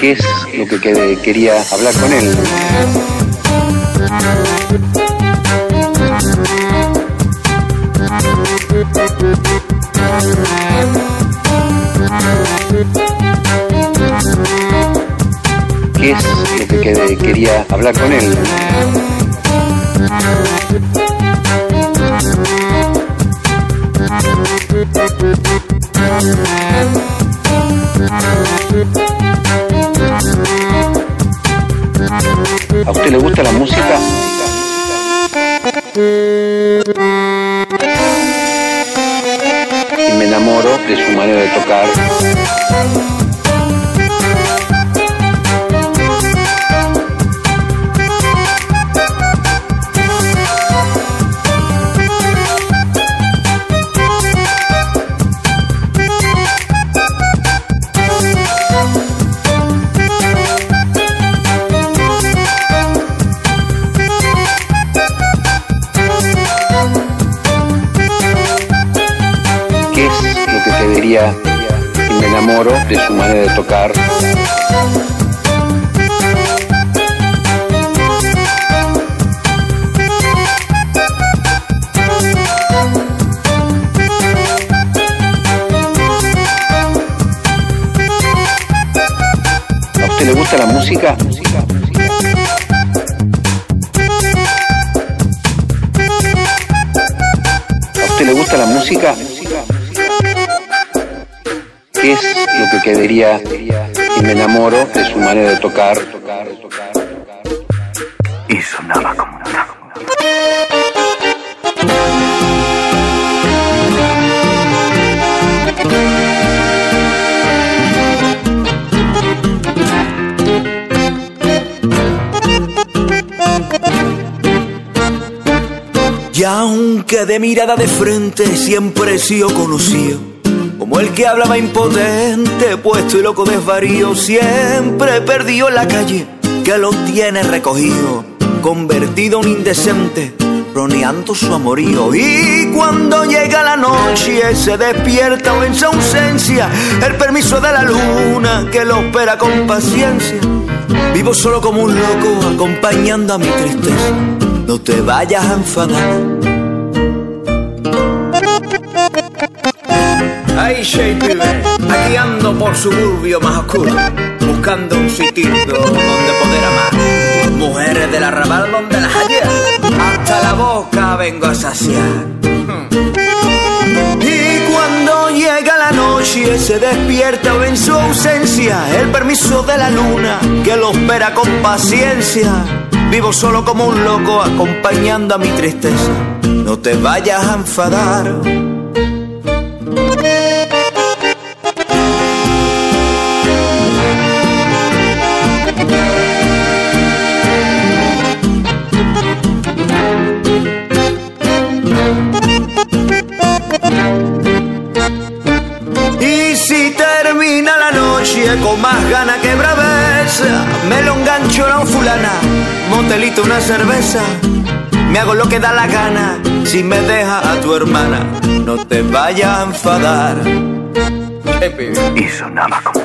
¿Qué es lo que que- quería hablar con él? ¿Qué es lo que- quería hablar con él? ¿A usted le gusta la música? Y me enamoro de su manera de tocar. De su manera de tocar. ¿A usted le gusta la música? ¿A usted le gusta la música? ¿Qué es lo que quedaría? Y me enamoro de su manera de tocar. Y sonaba como un tango. Y aunque de mirada de frente siempre he sido conocido como el que hablaba impotente, puesto y loco desvarío, siempre perdido en la calle, que lo tiene recogido, convertido en indecente, roneando su amorío. Y cuando llega la noche se despierta o en su ausencia, el permiso de la luna que lo espera con paciencia. Vivo solo como un loco, acompañando a mi tristeza. No te vayas a enfadar. Shea pibe, aquí ando por suburbio más oscuro, buscando un sitio donde poder amar. Mujeres del arrabal donde las hallé, hasta la boca vengo a saciar. Y cuando llega la noche se despierta o en su ausencia el permiso de la luna que lo espera con paciencia. Vivo solo como un loco acompañando a mi tristeza. No te vayas a enfadar. Más gana que braveza, me lo engancho a un fulana, motelito, una cerveza. Me hago lo que da la gana, si me deja a tu hermana, no te vayas a enfadar. Y sonaba como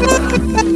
Ha ha.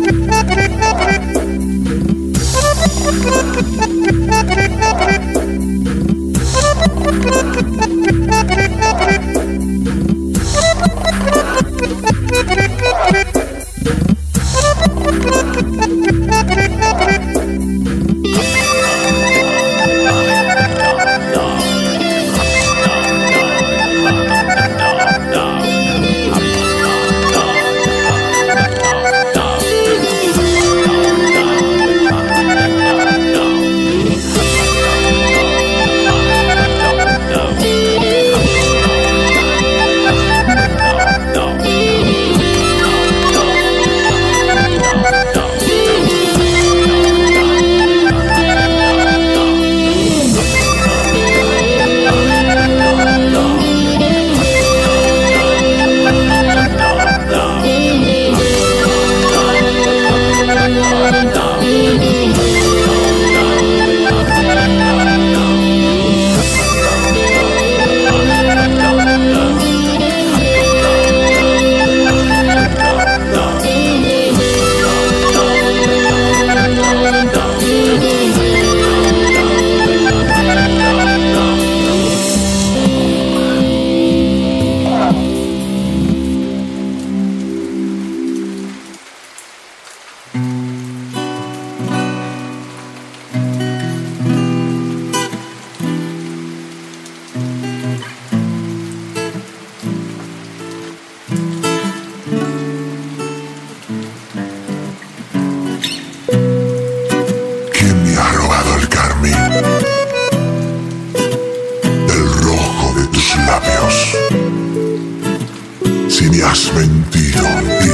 has mentido y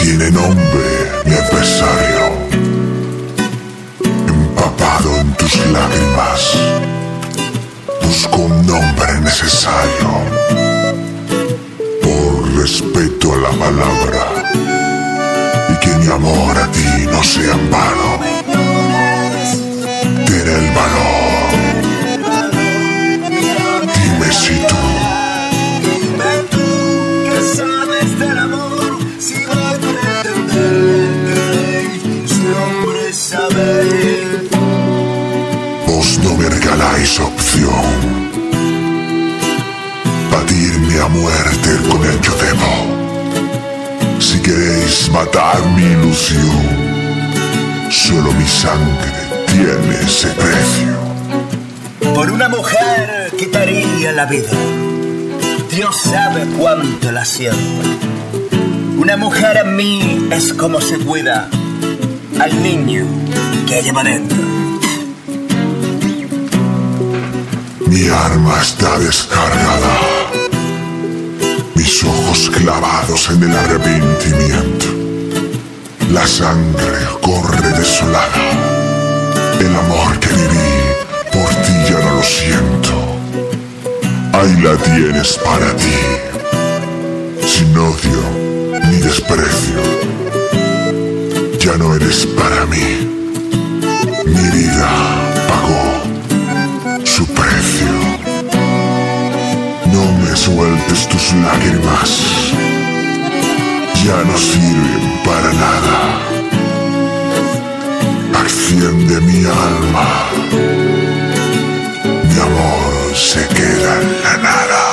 tiene nombre mi adversario, empapado en tus lágrimas. Busco un nombre necesario por respeto a la palabra y que mi amor a ti no sea en vano. Batirme a muerte con el yo debo. Si queréis matar mi ilusión, solo mi sangre tiene ese precio. Por una mujer quitaría la vida. Dios sabe cuánto la siento. Una mujer en mí es como se cuida al niño que lleva dentro. Mi arma está descargada. Mis ojos clavados en el arrepentimiento. La sangre corre desolada. El amor que viví por ti ya no lo siento. Ahí la tienes para ti. Sin odio ni desprecio. Ya no eres para mí. Mi vida lágrimas. Ya no sirven para nada. Acción mi alma. Mi amor se queda